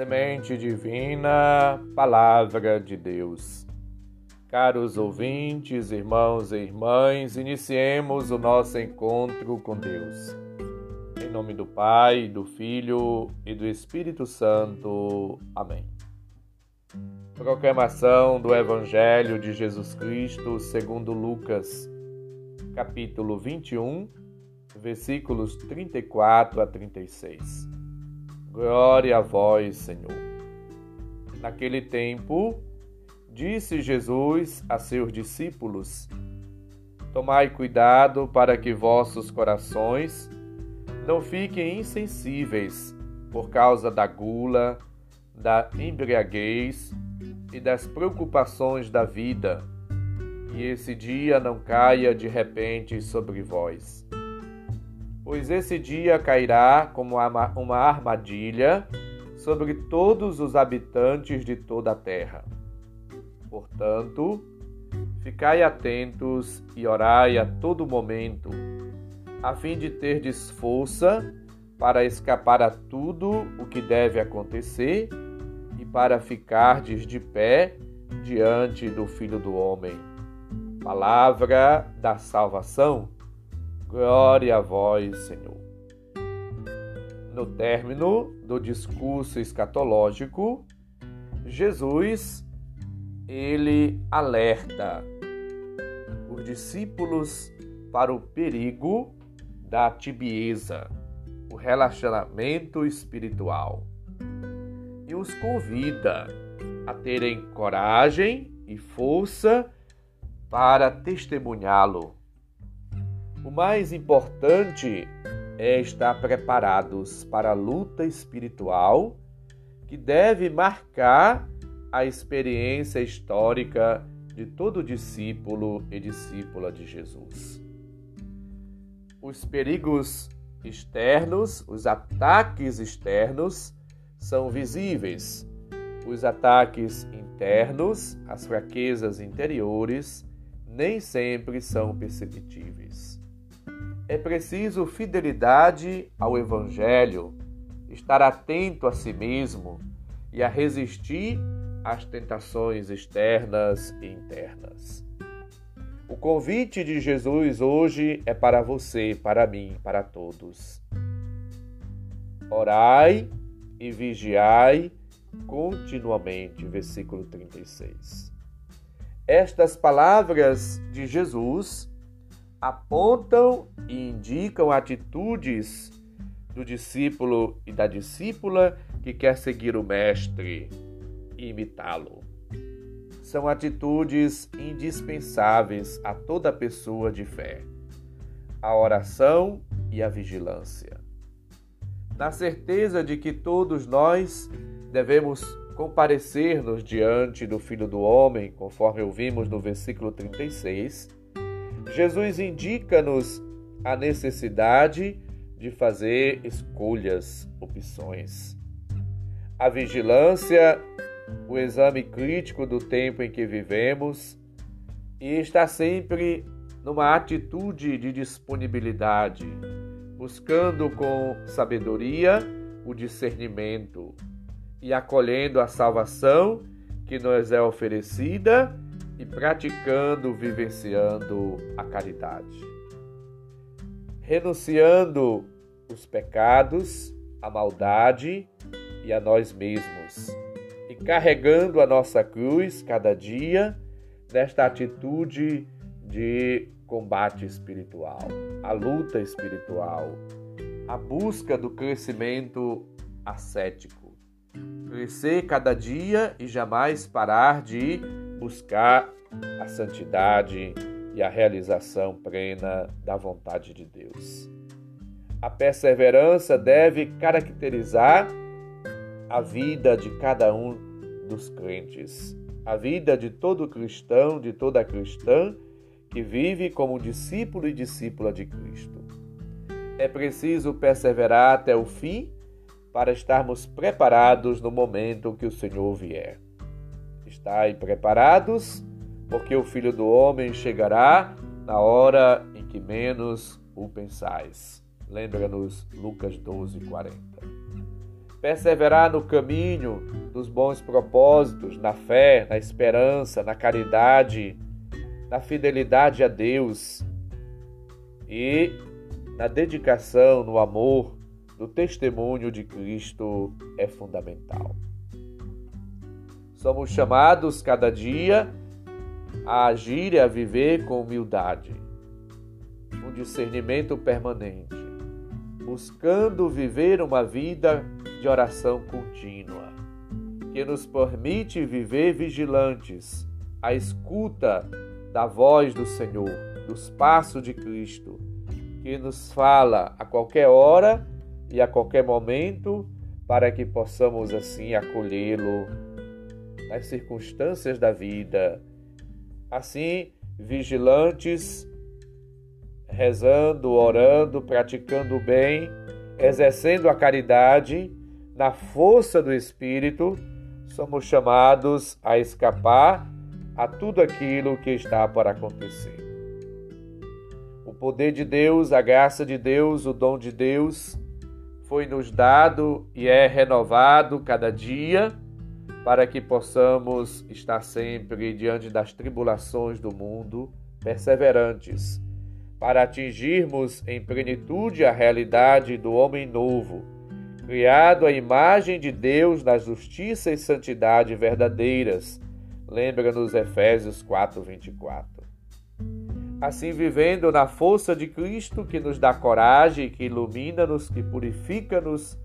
Semente Divina, Palavra de Deus. Caros ouvintes, irmãos e irmãs, iniciemos o nosso encontro com Deus. Em nome do Pai, do Filho e do Espírito Santo. Amém. Proclamação do Evangelho de Jesus Cristo segundo Lucas, capítulo 21, versículos 34 a 36. Glória a vós, Senhor. Naquele tempo, disse Jesus a seus discípulos: Tomai cuidado para que vossos corações não fiquem insensíveis por causa da gula, da embriaguez e das preocupações da vida, e esse dia não caia de repente sobre vós pois esse dia cairá como uma armadilha sobre todos os habitantes de toda a terra. Portanto, ficai atentos e orai a todo momento, a fim de terdes força para escapar a tudo o que deve acontecer e para ficardes de pé diante do Filho do Homem. Palavra da salvação. Glória a vós, Senhor. No término do discurso escatológico, Jesus ele alerta os discípulos para o perigo da tibieza, o relacionamento espiritual, e os convida a terem coragem e força para testemunhá-lo o mais importante é estar preparados para a luta espiritual que deve marcar a experiência histórica de todo discípulo e discípula de Jesus. Os perigos externos, os ataques externos são visíveis. Os ataques internos, as fraquezas interiores, nem sempre são perceptíveis. É preciso fidelidade ao Evangelho, estar atento a si mesmo e a resistir às tentações externas e internas. O convite de Jesus hoje é para você, para mim, para todos. Orai e vigiai continuamente. Versículo 36. Estas palavras de Jesus apontam e indicam atitudes do discípulo e da discípula que quer seguir o Mestre e imitá-lo. São atitudes indispensáveis a toda pessoa de fé: a oração e a vigilância. Na certeza de que todos nós devemos comparecer-nos diante do Filho do Homem, conforme ouvimos no versículo 36 Jesus indica-nos a necessidade de fazer escolhas, opções. A vigilância, o exame crítico do tempo em que vivemos e está sempre numa atitude de disponibilidade, buscando com sabedoria o discernimento e acolhendo a salvação que nos é oferecida e praticando, vivenciando a caridade. Renunciando os pecados, a maldade e a nós mesmos, e carregando a nossa cruz cada dia nesta atitude de combate espiritual, a luta espiritual, a busca do crescimento ascético. Crescer cada dia e jamais parar de buscar a santidade e a realização plena da vontade de Deus. A perseverança deve caracterizar a vida de cada um dos crentes, a vida de todo cristão, de toda cristã que vive como discípulo e discípula de Cristo. É preciso perseverar até o fim para estarmos preparados no momento que o Senhor vier. Estai preparados, porque o Filho do Homem chegará na hora em que menos o pensais. Lembra-nos Lucas 12, 40. perseverar no caminho dos bons propósitos, na fé, na esperança, na caridade, na fidelidade a Deus e na dedicação, no amor, no testemunho de Cristo é fundamental. Somos chamados cada dia a agir e a viver com humildade, um discernimento permanente, buscando viver uma vida de oração contínua, que nos permite viver vigilantes, à escuta da voz do Senhor, dos passos de Cristo, que nos fala a qualquer hora e a qualquer momento, para que possamos assim acolhê-lo nas circunstâncias da vida. Assim, vigilantes, rezando, orando, praticando o bem, exercendo a caridade, na força do Espírito, somos chamados a escapar a tudo aquilo que está para acontecer. O poder de Deus, a graça de Deus, o dom de Deus foi nos dado e é renovado cada dia para que possamos estar sempre diante das tribulações do mundo perseverantes, para atingirmos em plenitude a realidade do homem novo criado à imagem de Deus na justiça e santidade verdadeiras. Lembra-nos Efésios 4, 24. Assim, vivendo na força de Cristo que nos dá coragem, que ilumina-nos, que purifica-nos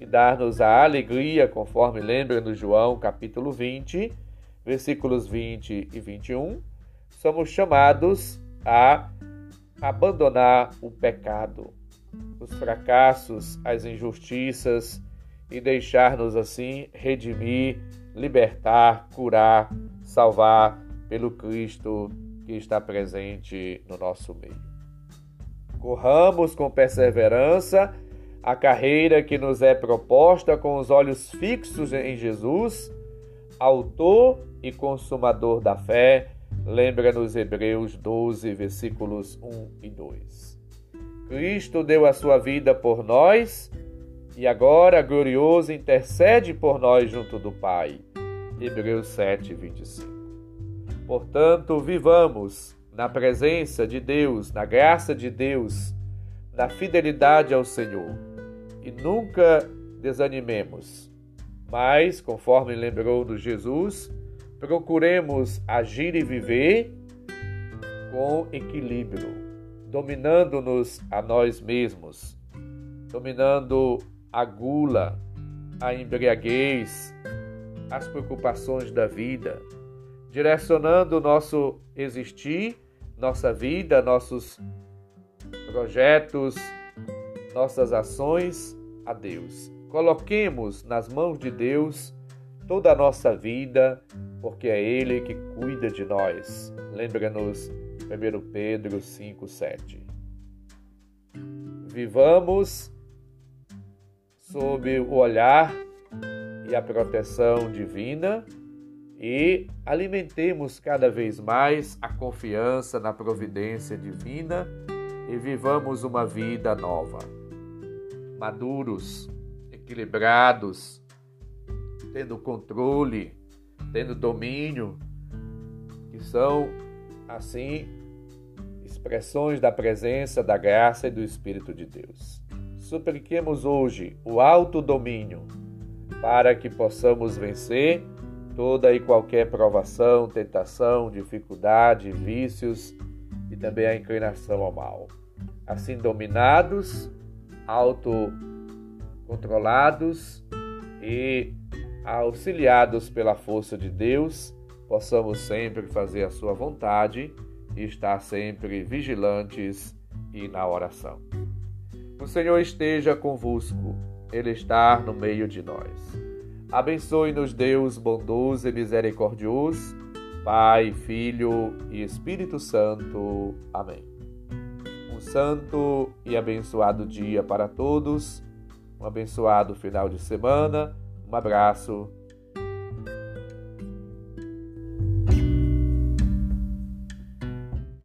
e dá-nos a alegria, conforme lembra-nos João capítulo 20, versículos 20 e 21, somos chamados a abandonar o pecado os fracassos, as injustiças e deixar-nos assim redimir, libertar, curar, salvar pelo Cristo que está presente no nosso meio. Corramos com perseverança a carreira que nos é proposta com os olhos fixos em Jesus, autor e consumador da fé. Lembra-nos Hebreus 12, versículos 1 e 2. Cristo deu a sua vida por nós e agora, glorioso, intercede por nós junto do Pai. Hebreus 7, 25. Portanto, vivamos na presença de Deus, na graça de Deus, na fidelidade ao Senhor e nunca desanimemos. Mas, conforme lembrou-nos Jesus, procuremos agir e viver com equilíbrio dominando-nos a nós mesmos, dominando a gula, a embriaguez, as preocupações da vida, direcionando o nosso existir, nossa vida, nossos projetos, nossas ações a Deus. Coloquemos nas mãos de Deus toda a nossa vida, porque é Ele que cuida de nós. Lembra-nos 1 Pedro 5, 7. Vivamos sob o olhar e a proteção divina e alimentemos cada vez mais a confiança na providência divina e vivamos uma vida nova. Maduros, equilibrados, tendo controle, tendo domínio, que são assim expressões da presença, da graça e do Espírito de Deus. Supliquemos hoje o alto domínio para que possamos vencer toda e qualquer provação, tentação, dificuldade, vícios e também a inclinação ao mal. Assim dominados, autocontrolados e auxiliados pela força de Deus, possamos sempre fazer a sua vontade e estar sempre vigilantes e na oração. O Senhor esteja convosco, Ele está no meio de nós. Abençoe-nos, Deus bondoso e misericordioso, Pai, Filho e Espírito Santo. Amém. Um santo e abençoado dia para todos, um abençoado final de semana, um abraço